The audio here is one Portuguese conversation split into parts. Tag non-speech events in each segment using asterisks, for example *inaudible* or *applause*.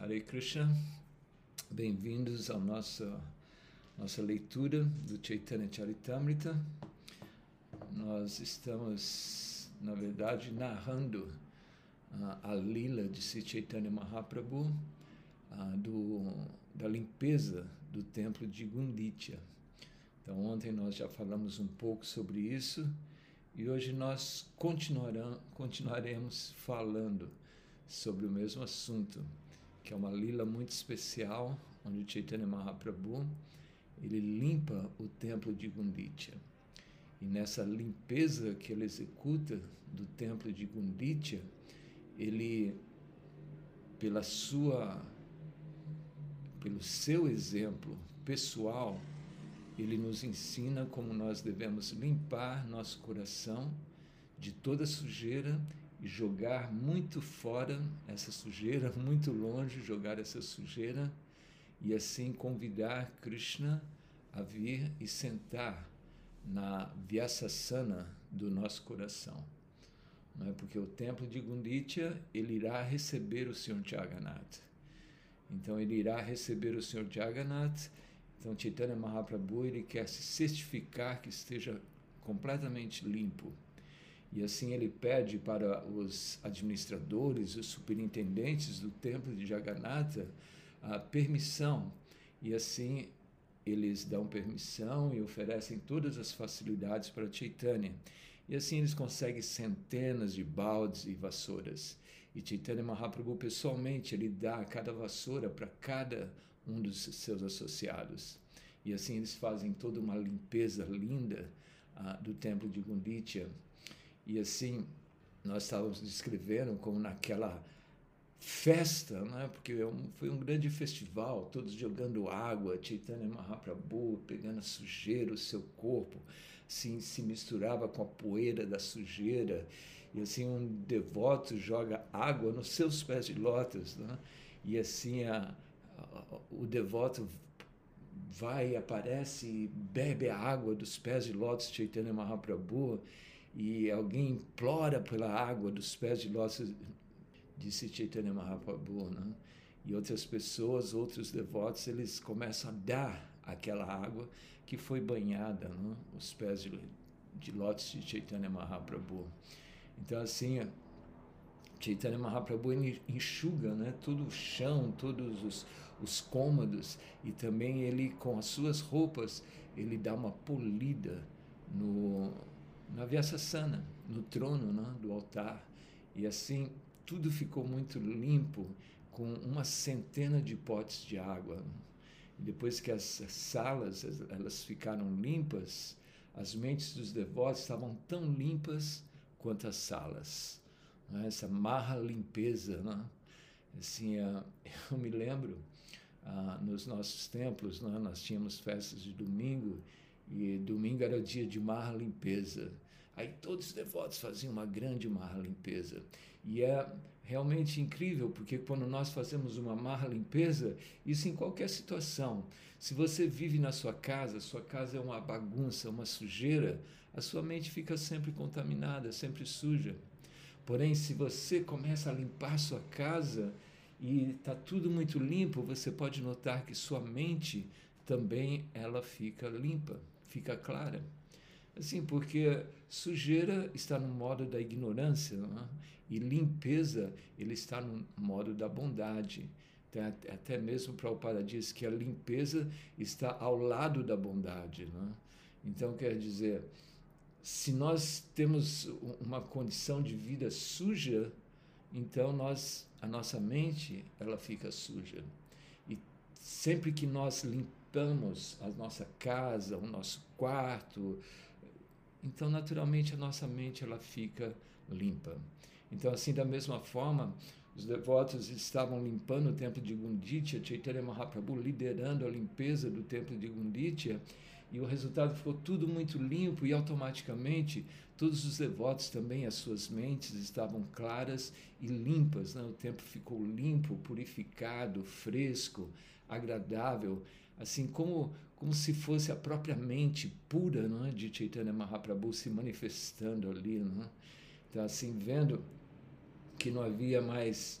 Hare Krishna, bem-vindos à nossa, nossa leitura do Chaitanya Charitamrita. Nós estamos, na verdade, narrando uh, a lila de Sri Chaitanya Mahaprabhu, uh, do, da limpeza do templo de Gunditya. Então, ontem nós já falamos um pouco sobre isso e hoje nós continuaremos falando sobre o mesmo assunto que é uma lila muito especial, onde o Chaitanya Mahaprabhu ele limpa o templo de Gunditya. E nessa limpeza que ele executa do templo de Gunditya, ele, pela sua, pelo seu exemplo pessoal, ele nos ensina como nós devemos limpar nosso coração de toda sujeira jogar muito fora essa sujeira, *laughs* muito longe, jogar essa sujeira e assim convidar Krishna a vir e sentar na Vyasasana do nosso coração. Não é? Porque o templo de Gunditya, ele irá receber o Senhor Jagannath. Então ele irá receber o Senhor Jagannath. Então Chaitanya Mahaprabhu, ele quer se certificar que esteja completamente limpo e assim ele pede para os administradores, os superintendentes do templo de Jagannatha a permissão. E assim eles dão permissão e oferecem todas as facilidades para Chaitanya. E assim eles conseguem centenas de baldes e vassouras. E Chaitanya Mahaprabhu pessoalmente ele dá cada vassoura para cada um dos seus associados. E assim eles fazem toda uma limpeza linda uh, do templo de Gunditya e assim, nós estávamos descrevendo como naquela festa, né? porque é foi um grande festival, todos jogando água, Chaitanya Mahaprabhu pegando a sujeira, o seu corpo, assim, se misturava com a poeira da sujeira, e assim um devoto joga água nos seus pés de lótus, né? e assim a, a, o devoto vai, aparece e bebe a água dos pés de lótus Chaitanya Mahaprabhu, e alguém implora pela água dos pés de lótus, disse Chaitanya Mahaprabhu, né? e outras pessoas, outros devotos, eles começam a dar aquela água que foi banhada, né? os pés de, de de Chaitanya Mahaprabhu. Então, assim, Chaitanya Mahaprabhu enxuga né, todo o chão, todos os, os cômodos, e também ele, com as suas roupas, ele dá uma polida no, na Vyasasana, no trono né, do altar. E assim tudo ficou muito limpo, com uma centena de potes de água. E depois que as salas elas ficaram limpas, as mentes dos devotos estavam tão limpas quanto as salas. Né? Essa marra limpeza. Né? Assim, *laughs* eu me lembro, ah, nos nossos templos, né, nós tínhamos festas de domingo e domingo era o dia de mar limpeza. Aí todos os devotos faziam uma grande mar limpeza. E é realmente incrível, porque quando nós fazemos uma mar limpeza, isso em qualquer situação. Se você vive na sua casa, sua casa é uma bagunça, uma sujeira, a sua mente fica sempre contaminada, sempre suja. Porém, se você começa a limpar sua casa e está tudo muito limpo, você pode notar que sua mente também ela fica limpa fica clara. Assim, porque sujeira está no modo da ignorância, é? e limpeza ele está no modo da bondade. Até mesmo Prabhupada diz que a limpeza está ao lado da bondade. É? Então, quer dizer, se nós temos uma condição de vida suja, então nós, a nossa mente ela fica suja. E sempre que nós limpamos, limpamos a nossa casa, o nosso quarto, então naturalmente a nossa mente ela fica limpa. Então assim da mesma forma, os devotos estavam limpando o templo de Gunditya, Chaitanya Mahaprabhu liderando a limpeza do templo de Gunditya, e o resultado ficou tudo muito limpo e automaticamente todos os devotos também, as suas mentes estavam claras e limpas. Né? O templo ficou limpo, purificado, fresco, agradável, assim como, como se fosse a própria mente pura não é? de Chaitanya Mahaprabhu se manifestando ali. Não é? Então, assim, vendo que não havia mais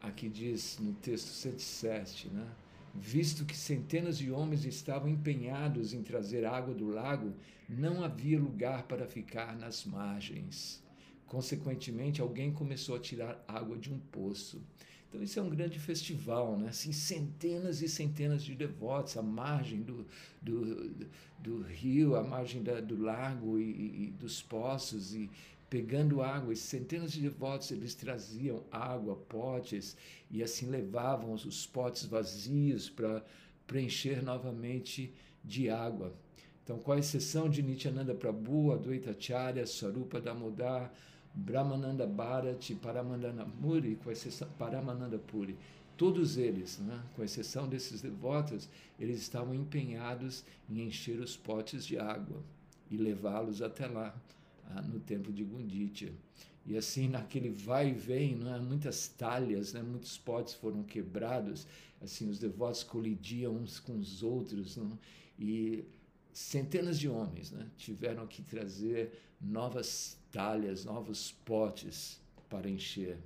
aqui diz no texto 107, né? Visto que centenas de homens estavam empenhados em trazer água do lago, não havia lugar para ficar nas margens. Consequentemente, alguém começou a tirar água de um poço. Então, isso é um grande festival, né? Assim, centenas e centenas de devotos à margem do, do, do rio, à margem da, do lago e, e, dos poços, e pegando água. E centenas de devotos eles traziam água, potes, e assim levavam os potes vazios para preencher novamente de água. Então, com a exceção de Nityananda Prabhu, Advaita Acharya, Sarupa Damodar, Brahmananda Bharat, Paramananda Muri, com exceção, Paramananda Puri, todos eles, né, com exceção desses devotos, eles estavam empenhados em encher os potes de água e levá-los até lá, ah, no templo de Gunditya. E assim, naquele vai e vem, né, muitas talhas, né, muitos potes foram quebrados, assim, os devotos colidiam uns com os outros, e centenas de homens né, tiveram que trazer novas talhas, novos potes para encher.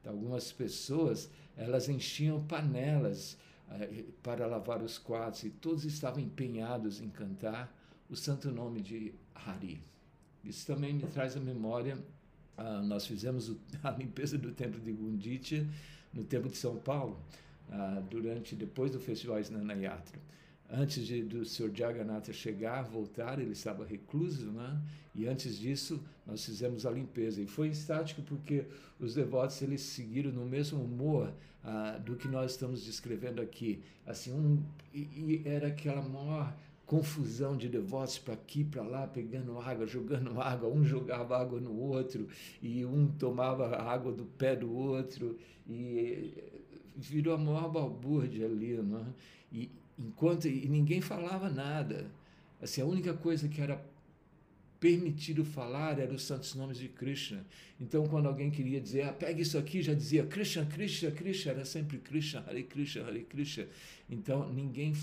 Então, algumas pessoas elas enchiam panelas eh, para lavar os quartos e todos estavam empenhados em cantar o santo nome de Hari. Isso também me traz a memória. Ah, nós fizemos *laughs* a limpeza do templo de Gunditya no templo de São Paulo ah, durante depois do festival Snana Yatra antes de, do Sr. Jagannatha chegar, voltar, ele estava recluso, né? E antes disso, nós fizemos a limpeza. E foi estático porque os devotos eles seguiram no mesmo humor ah, do que nós estamos descrevendo aqui. Assim, um, e, e era aquela maior confusão de devotos para aqui, para lá, pegando água, jogando *laughs* água, um jogava água no outro e um tomava água do pé do outro e virou a maior balbúrdia ali, não é? E, enquanto e ninguém falava nada. Assim, a única coisa que era permitido falar era os santos nomes de Krishna. Então, quando alguém queria dizer, ah, pega isso aqui, já dizia Krishna, Krishna, Krishna, era sempre Krishna, Hare Krishna, Hare Krishna. Então, ninguém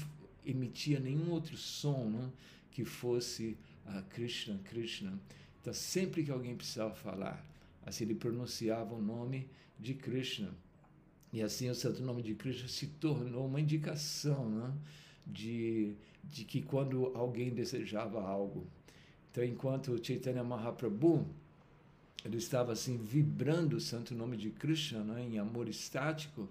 emitia nenhum outro som né, que fosse ah, Krishna, Krishna. Então, sempre que alguém precisava falar, assim, ele pronunciava o nome de Krishna. E assim o santo nome de Cristo se tornou uma indicação né, de, de que quando alguém desejava algo. Então, enquanto Chaitanya Mahaprabhu ele estava assim vibrando o santo nome de Krishna né, em amor estático,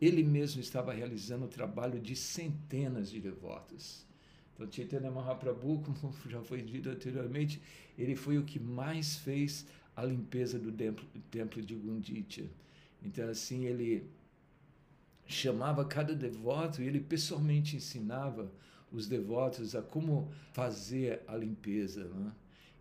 ele mesmo estava realizando o trabalho de centenas de devotos. Então, Chaitanya Mahaprabhu, *laughs* como já foi dito anteriormente, ele foi o que mais fez a limpeza do templo, templo de Gunditya. Então, assim, ele chamava cada devoto e ele pessoalmente ensinava os devotos a como fazer a limpeza. Né?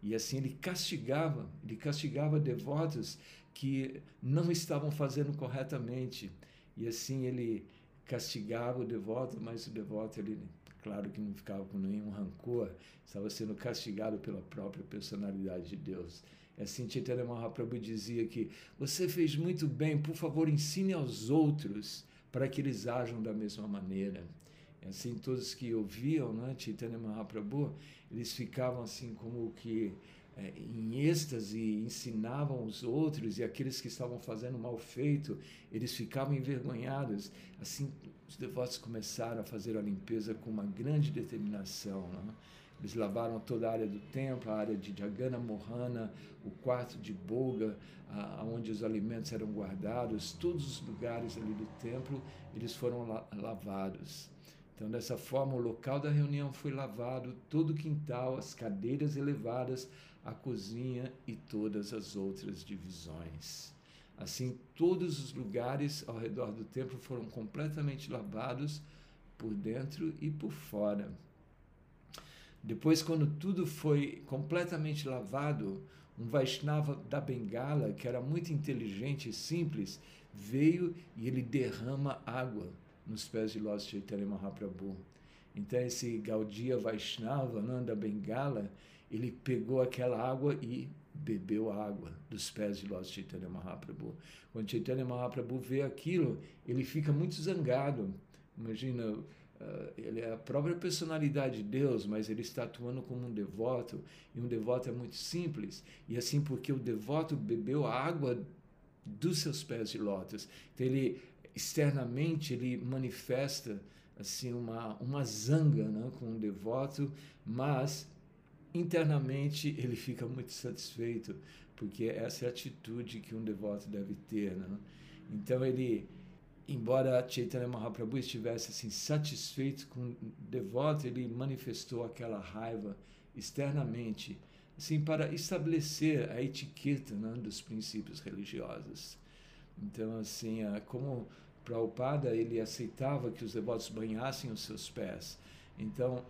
E assim ele castigava, ele castigava devotos que não estavam fazendo corretamente. E assim ele castigava o devoto, mas o devoto, ele, claro que não ficava com nenhum rancor, estava sendo castigado pela própria personalidade de Deus. E assim Chaitanya Mahaprabhu dizia que você fez muito bem, por favor, ensine aos outros para que eles ajam da mesma maneira. E assim, todos que ouviam né, Chaitanya Mahaprabhu, eles ficavam assim como que é, em êxtase, ensinavam os outros, e aqueles que estavam fazendo mal feito, eles ficavam envergonhados. Assim, os devotos começaram a fazer a limpeza com uma grande determinação. Né? Eles lavaram toda a área do templo, a área de Jagana Mohana, o quarto de Boga, onde os alimentos eram guardados, todos os lugares ali do templo, eles foram la lavados. Então, dessa forma, o local da reunião foi lavado, todo o quintal, as cadeiras elevadas, a cozinha e todas as outras divisões. Assim, todos os lugares ao redor do templo foram completamente lavados por dentro e por fora. Depois, quando tudo foi completamente lavado, um Vaishnava da Bengala, que era muito inteligente e simples, veio e ele derrama água nos pés de Lord Chaitanya Mahaprabhu. Então, esse Gaudiya Vaishnava, né, da Bengala, ele pegou aquela água e bebeu a água dos pés de Lord Chaitanya Mahaprabhu. Quando Chaitanya Mahaprabhu vê aquilo, ele fica muito zangado. Imagina, ele é a própria personalidade de Deus, mas ele está atuando como um devoto, e um devoto é muito simples. E assim, porque o devoto bebeu a água dos seus pés de lótus. Então ele externamente ele manifesta assim uma uma zanga, né, com o devoto, mas internamente ele fica muito satisfeito, porque essa é a atitude que um devoto deve ter, né? Então ele embora Chaitanya Mahaprabhu estivesse assim satisfeito com o devoto, ele manifestou aquela raiva externamente, assim para estabelecer a etiqueta né, dos princípios religiosos. Então assim, como Prabhupada ele aceitava que os devotos banhassem os seus pés. Então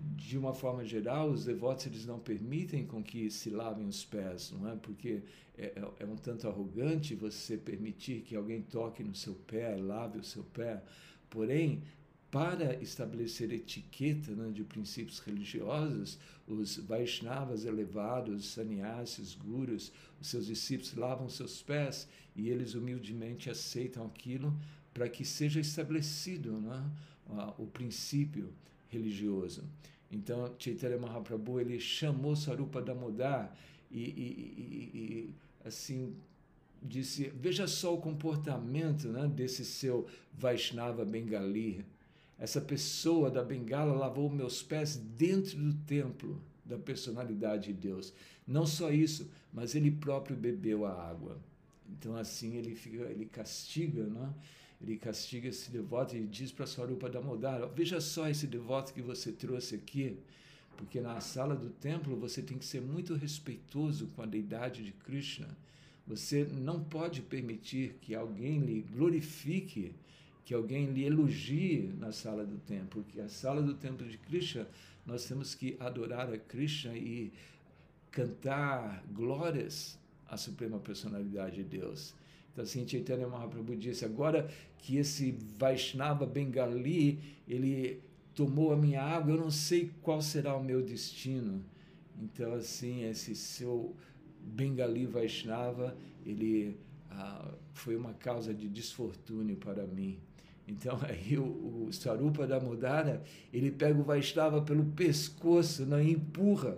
de uma forma geral, os devotos eles não permitem com que se lavem os pés, não é? Porque é, é, é um tanto arrogante você permitir que alguém toque no seu pé, lave o seu pé. Porém, para estabelecer etiqueta né, de princípios religiosos, os Vaishnavas elevados, os sannyasis, gurus, os seus discípulos lavam seus pés e eles humildemente aceitam aquilo para que seja estabelecido né, o princípio religioso. Então, Chaitanya Mahaprabhu ele chamou Sarupa Damodar e, e, e, e assim disse: veja só o comportamento né, desse seu Vaishnava Bengali. Essa pessoa da Bengala lavou meus pés dentro do templo da personalidade de Deus. Não só isso, mas ele próprio bebeu a água. Então assim ele fica, ele castiga, né? Ele castiga esse devoto e diz para Swarupa Damodara, veja só esse devoto que você trouxe aqui, porque na sala do templo você tem que ser muito respeitoso com a deidade de Krishna. Você não pode permitir que alguém lhe glorifique, que alguém lhe elogie na sala do templo, porque a sala do templo de Krishna, nós temos que adorar a Krishna e cantar glórias à suprema personalidade de Deus. Então, assim, Chaitanya Mahaprabhu disse, agora que esse Vaishnava Bengali, ele tomou a minha água, eu não sei qual será o meu destino. Então, assim, esse seu Bengali Vaishnava, ele ah, foi uma causa de desfortúnio para mim. Então *laughs* aí o, o Sarupa Damodara, ele pega o Vaishnava pelo pescoço né, e empurra,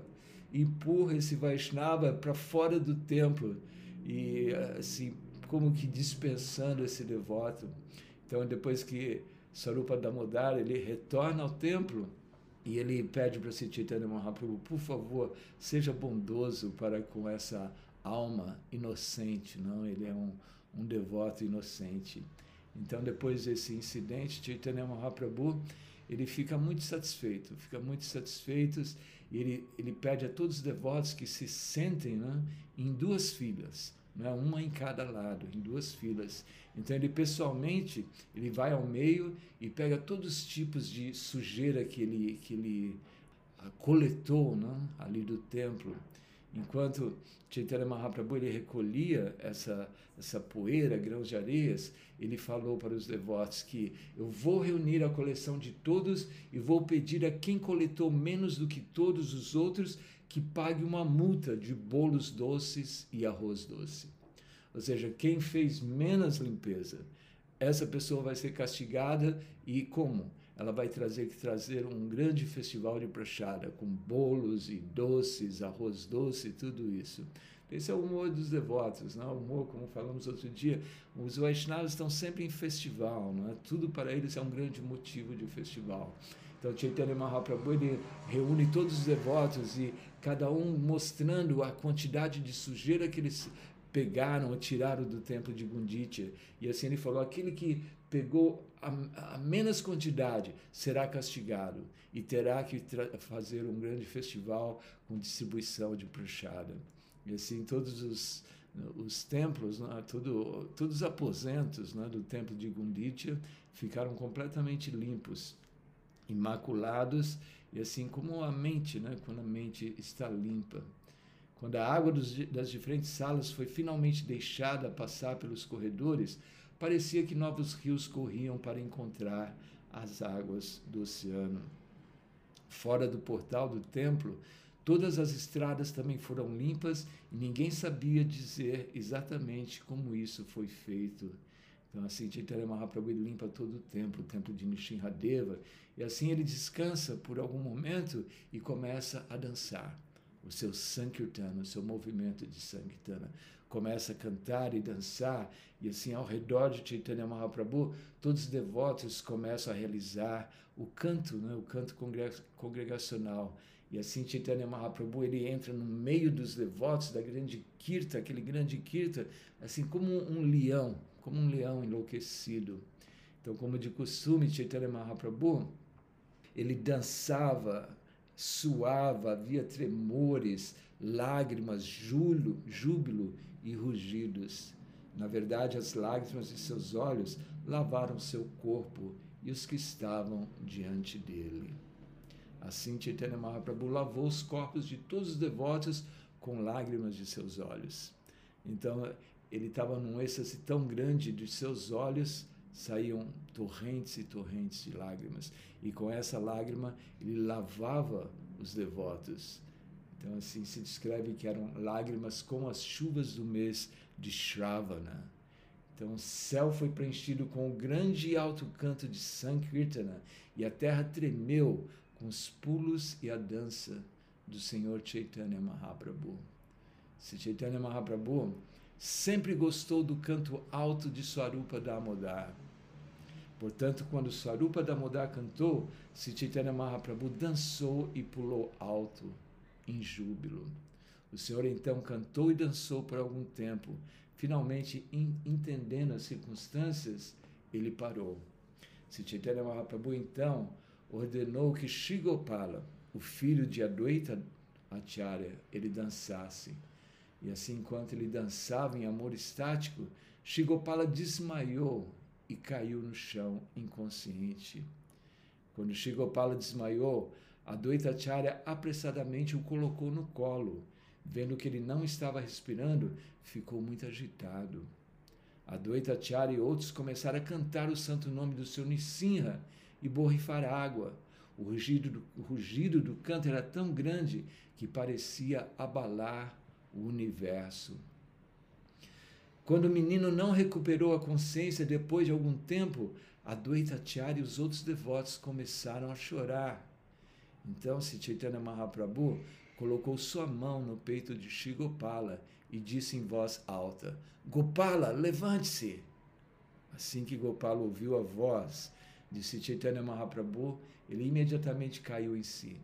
empurra esse Vaishnava para fora do templo. E assim, como que dispensando esse devoto. Então, depois que Sarupa Damodara, ele retorna ao templo e ele pede para Chaitanya Mahaprabhu, por favor, seja bondoso para com essa alma inocente, não? Ele é um, um devoto inocente. Então, depois desse incidente, Chaitanya Mahaprabhu, ele fica muito satisfeito, fica muito satisfeito e ele, ele pede a todos os devotos que se sentem né, em duas filas né? uma em cada lado, em duas filas. Então ele pessoalmente ele vai ao meio e pega todos os tipos de sujeira que ele que ele ah, coletou, né? ali do templo. Enquanto Chaitanya Mahaprabhu ele recolhia essa essa poeira, grãos de areias, ele falou para os devotos que eu vou reunir a coleção de todos e vou pedir a quem coletou menos do que todos os outros que pague uma multa de bolos doces e arroz doce. Ou seja, quem fez menos limpeza, essa pessoa vai ser castigada e como? Ela vai trazer que trazer um grande festival de prachada com bolos e doces, arroz doce, tudo isso. Esse é o humor dos devotos, não? o humor, como falamos outro dia. Os Vaishnavas estão sempre em festival, não é? tudo para eles é um grande motivo de festival. Então, Chaitanya Mahaprabhu ele reúne todos os devotos e cada um mostrando a quantidade de sujeira que eles pegaram ou tiraram do templo de Gunditya. E assim ele falou: aquele que pegou a, a menos quantidade será castigado e terá que fazer um grande festival com distribuição de prachada. E assim todos os os templos, né, todos os aposentos né, do templo de Gunditya ficaram completamente limpos imaculados, e assim como a mente, né, quando a mente está limpa. Quando a água dos, das diferentes salas foi finalmente deixada passar pelos corredores, parecia que novos rios corriam para encontrar as águas do oceano. Fora do portal do templo, todas as estradas também foram limpas e ninguém sabia dizer exatamente como isso foi feito. Então, assim, Chaitanya Mahaprabhu limpa todo o templo, o templo de Nishinradeva, e assim ele descansa por algum momento e começa a dançar. o seu Sankirtana, o seu movimento de Sankirtana. Começa a cantar e dançar, e assim, ao redor de Chaitanya Mahaprabhu, todos os devotos começam a realizar o canto, né, o canto congregacional. E assim Chaitanya Mahaprabhu, ele entra no meio dos devotos da grande Kirta, aquele grande Kirta, assim como um leão, como um leão enlouquecido. Então, como de costume, Chaitanya Mahaprabhu, ele dançava, suava, havia tremores, lágrimas, júbilo, e rugidos. Na verdade, as lágrimas de seus olhos lavaram seu corpo e os que estavam diante dele. Assim, Chaitanya Mahaprabhu lavou os corpos de todos os devotos com lágrimas de seus olhos. Então, ele estava num êxtase tão grande de seus olhos saíam torrentes e torrentes de lágrimas. E com essa lágrima, ele lavava os devotos. Então, assim se descreve que eram lágrimas como as chuvas do mês de Shravana. Então, o céu foi preenchido com o grande e alto canto de Sankirtana, e a terra tremeu com os pulos e a dança do Senhor Chaitanya Mahaprabhu. Se Chaitanya Mahaprabhu sempre gostou do canto alto de Swarupa Damodar. Portanto, quando Swarupa Damodar cantou, Sri Chaitanya Mahaprabhu dançou e pulou alto, em júbilo. O Senhor então cantou e dançou por algum tempo. Finalmente, entendendo as circunstâncias, ele parou. Sri Chaitanya Mahaprabhu então ordenou que Shigopala, o filho de Adwaita Acharya, ele dançasse. E assim, enquanto ele dançava em amor estático, Shigopala desmaiou e caiu no chão inconsciente. Quando Shigopala desmaiou, a Acharya apressadamente o colocou no colo. Vendo que ele não estava respirando, ficou muito agitado. A Acharya e outros começaram a cantar o santo nome do seu Nissinha e borrifar água. O rugido, do, o rugido do canto era tão grande que parecia abalar o universo. Quando o menino não recuperou a consciência depois de algum tempo, a Dwaitacharya e os outros devotos começaram a chorar. Então, se Chaitanya Mahaprabhu colocou sua mão no peito de Shigopala e disse em voz alta: Gopala, levante-se! Assim que Gopala ouviu a voz de Chaitanya Mahaprabhu, ele imediatamente caiu em si.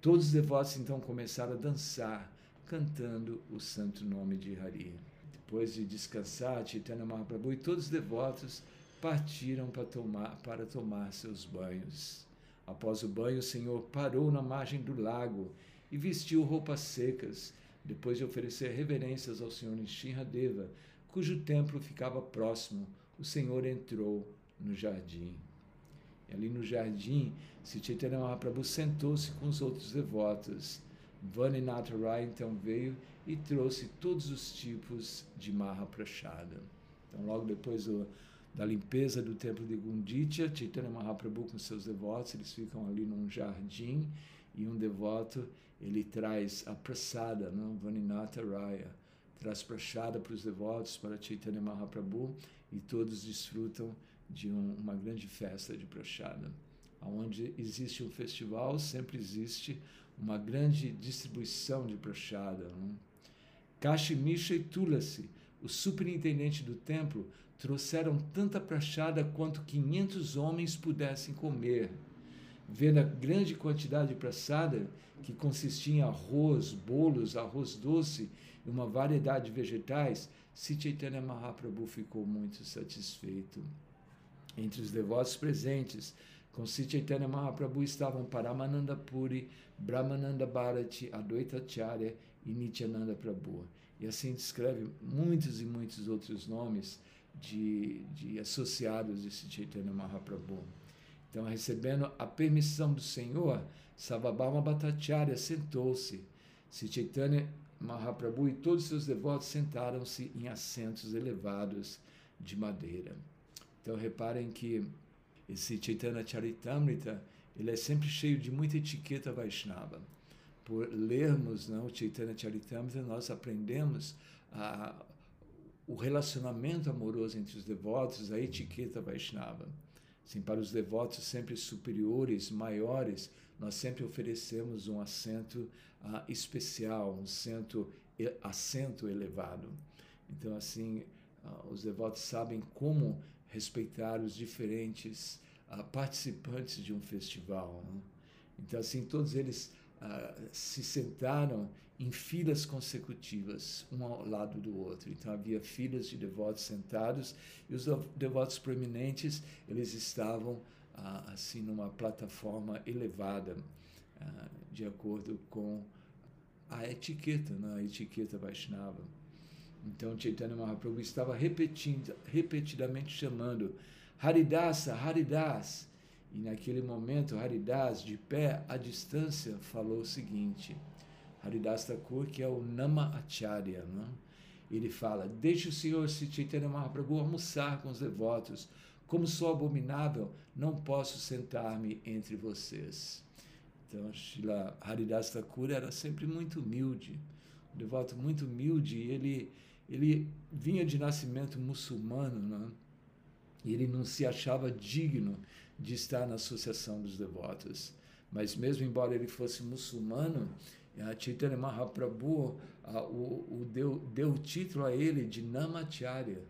Todos os devotos então começaram a dançar cantando o santo nome de Hari. Depois de descansar, Chaitanya Mahaprabhu e todos os devotos partiram para tomar, para tomar seus banhos. Após o banho, o Senhor parou na margem do lago e vestiu roupas secas, depois de oferecer reverências ao Senhor Nishinradeva, cujo templo ficava próximo. O Senhor entrou no jardim. E ali no jardim, Chaitanya Mahaprabhu sentou-se com os outros devotos. Vaninath Rai então veio e trouxe todos os tipos de Mahaprashada. Então, logo depois do, da limpeza do templo de Gunditya, Chaitanya Mahaprabhu com seus devotos, eles ficam ali num jardim e um devoto, ele traz a prasada, não? Vaninata Raya, traz prasada para os devotos, para Chaitanya Mahaprabhu e todos desfrutam de um, uma grande festa de prasada. Onde existe um festival, sempre existe uma grande distribuição de prachada. Né? E Tulasi, o superintendente do templo, trouxeram tanta prachada quanto 500 homens pudessem comer. Vendo a grande quantidade de prachada, que consistia em arroz, bolos, arroz doce e uma variedade de vegetais, Chaitanya Mahaprabhu ficou muito satisfeito. Entre os devotos presentes, com Chaitanya Mahaprabhu estavam Paramananda Puri, Brahmananda Bharati, Advaita Acharya e Nityananda Prabhu. E assim descreve muitos e muitos outros nomes de, de associados de Chaitanya Mahaprabhu. Então, recebendo a permissão do Senhor, Savabhama Bhattacharya sentou-se. Chaitanya Mahaprabhu e todos seus devotos sentaram-se em assentos elevados de madeira. Então, reparem que esse Chaitanya Charitamrita ele é sempre cheio de muita etiqueta Vaishnava. Por lermos não, o Chaitanya Charitamrita, nós aprendemos a, o relacionamento amoroso entre os devotos, a etiqueta Vaishnava. Assim, para os devotos sempre superiores, maiores, nós sempre oferecemos um assento uh, especial, um assento, assento elevado. Então, assim, uh, os devotos sabem como respeitar os diferentes uh, participantes de um festival. Né? Então, assim, todos eles se sentaram em filas consecutivas, um ao lado do outro. Então havia filas de devotos sentados e os devotos proeminentes eles estavam ah, assim numa plataforma elevada, de acordo com a etiqueta, né? a etiqueta Vaishnava. Então Chaitanya Mahaprabhu estava repetindo, repetidamente chamando Haridasa, Haridas. E naquele momento, Haridas, de pé à distância, falou o seguinte: Haridas Thakur, que é o Nama Acharya, né? ele fala: Deixe o Senhor Chaitanya Mahaprabhu almoçar com os devotos. Como sou abominável, não posso sentar-me entre vocês. Então, Shila Haridas Thakur era sempre muito humilde, um devoto muito humilde. Ele, ele vinha de nascimento muçulmano, né? e ele não se achava digno de estar na associação dos devotos. Mas mesmo embora ele fosse muçulmano, Chaitanya Mahaprabhu a, o, o deu, deu o título a ele de Namacharya,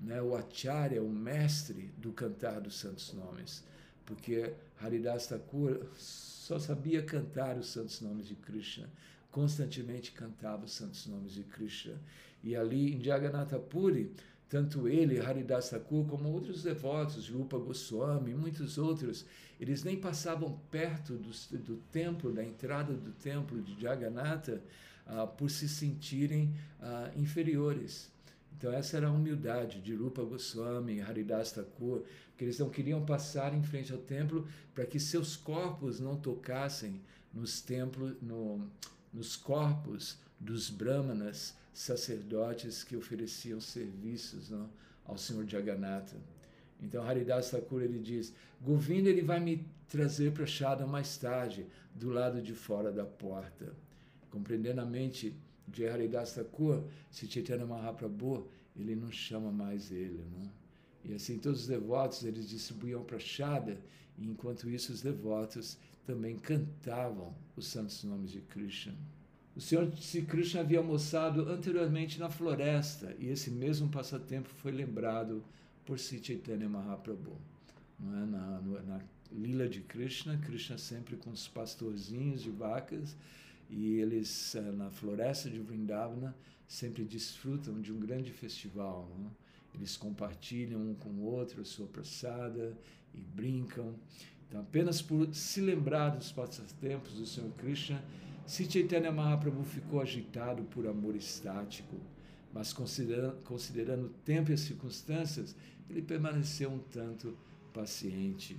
né? o Acharya, o mestre do cantar dos santos nomes, porque Haridas Thakur só sabia cantar os santos nomes de Krishna, constantemente cantava os santos nomes de Krishna. E ali em Jagannatha Puri, tanto ele, Haridas Thakur, como outros devotos, Rupa Goswami muitos outros, eles nem passavam perto do, do templo, da entrada do templo de Jagannatha, uh, por se sentirem uh, inferiores. Então essa era a humildade de Rupa Goswami, Haridas Thakur, que eles não queriam passar em frente ao templo para que seus corpos não tocassem nos templos, no, nos corpos dos brahmanas, sacerdotes que ofereciam serviços não, ao Senhor Jagannatha. Então Haridas Thakur ele diz: Govinda ele vai me trazer para Shada mais tarde, do lado de fora da porta. Compreendendo a mente de Haridas Thakur, se Chaitanya Mahaprabhu ele não chama mais ele, não? E assim todos os devotos eles distribuíam para Shada, e enquanto isso os devotos também cantavam os santos nomes de Krishna. O Senhor Sri Krishna havia almoçado anteriormente na floresta e esse mesmo passatempo foi lembrado por Sri Chaitanya Mahaprabhu. Não é? na, na lila de Krishna, Krishna sempre com os pastorzinhos de vacas e eles eh, na floresta de Vrindavana sempre desfrutam de um grande festival. Não? Eles compartilham um com o outro a sua praçada e brincam. Então, apenas por se lembrar dos passatempos do Senhor Krishna, se Chaitanya Mahaprabhu ficou agitado por amor estático, mas considerando, considerando o tempo e as circunstâncias, ele permaneceu um tanto paciente.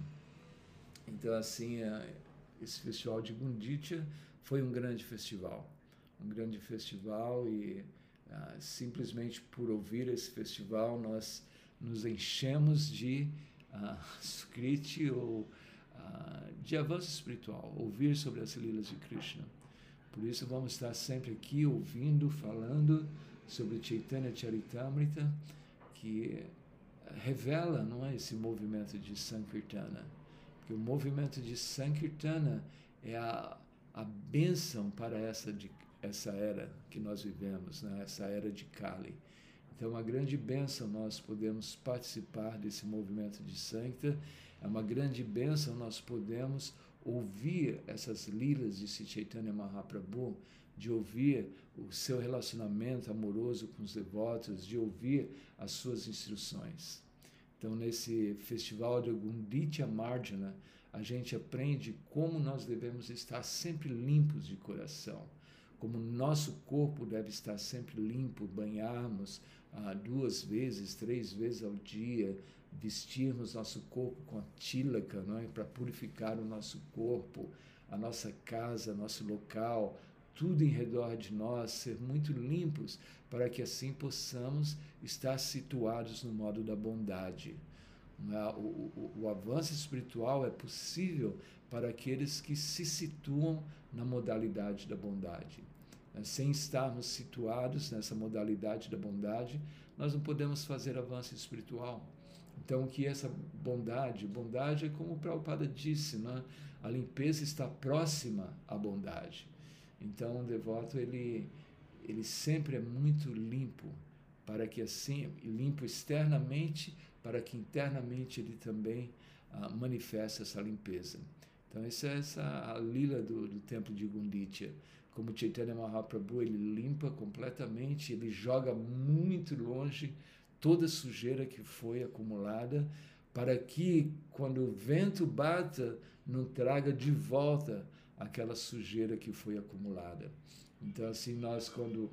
Então, assim, é, esse festival de Gunditya foi um grande festival. Um grande festival e ah, simplesmente por ouvir esse festival nós nos enchemos de ah, *laughs* skriti ou ah, de avanço espiritual, ouvir sobre as lilas de Krishna. Por isso vamos estar sempre aqui ouvindo, falando sobre Chaitanya Charitamrita, que revela não é, esse movimento de Sankirtana. Porque o movimento de Sankirtana é a, a bênção para essa, de, essa era que nós vivemos, né? essa era de Kali. Então, é uma grande bênção nós podemos participar desse movimento de Sankta, é uma grande bênção nós podemos ouvir essas lilas de Chaitanya Mahaprabhu, de ouvir o seu relacionamento amoroso com os devotos, de ouvir as suas instruções. Então, nesse festival de Gunditya Marjana, a gente aprende como nós devemos estar sempre limpos de coração, como nosso corpo deve estar sempre limpo, banharmos ah, duas vezes, três vezes ao dia, vestirmos nosso corpo com a tílaca, não é? para purificar o nosso corpo, a nossa casa, nosso local, tudo em redor de nós, ser muito limpos, para que assim possamos estar situados no modo da bondade. É? O, o, o avanço espiritual é possível para aqueles que se situam na modalidade da bondade. É, sem estarmos situados nessa modalidade da bondade, nós não podemos fazer avanço espiritual. Então, que essa bondade? Bondade é como o Prabhupada disse, né? a limpeza está próxima à bondade. Então, o devoto, ele, ele sempre é muito limpo, para que assim, limpo externamente, para que internamente ele também ah, manifeste essa limpeza. Então, essa é essa a lila do, do templo de Gunditya. Como Chaitanya Mahaprabhu, ele limpa completamente, ele joga muito longe toda sujeira que foi acumulada, para que quando o vento bata, não traga de volta aquela sujeira que foi acumulada. Então, assim, nós, quando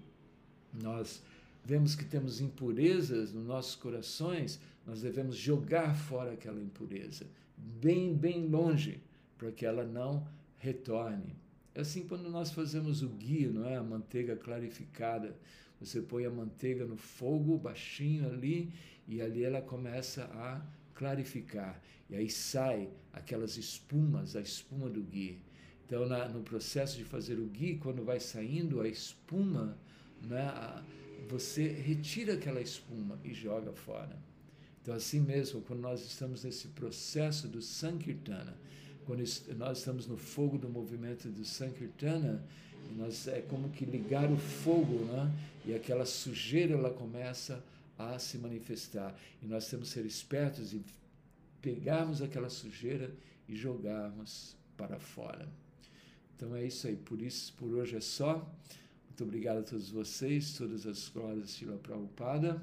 nós vemos que temos impurezas nos nossos corações, nós devemos jogar fora aquela impureza, bem, bem longe, para que ela não retorne. É assim quando nós fazemos o guia, não é? A manteiga clarificada. Você põe a manteiga no fogo baixinho ali e ali ela começa a clarificar. E aí sai aquelas espumas, a espuma do ghee. Então, na, no processo de fazer o ghee, quando vai saindo a espuma, né, você retira aquela espuma e joga fora. Então, assim mesmo, quando nós estamos nesse processo do Sankirtana, quando nós estamos no fogo do movimento do Sankirtana, nós, é como que ligar o fogo, né? e aquela sujeira ela começa a se manifestar. E nós temos que ser espertos e pegarmos aquela sujeira e jogarmos para fora. Então é isso aí. Por isso, por hoje é só. Muito obrigado a todos vocês, todas as glórias de Prabhupada.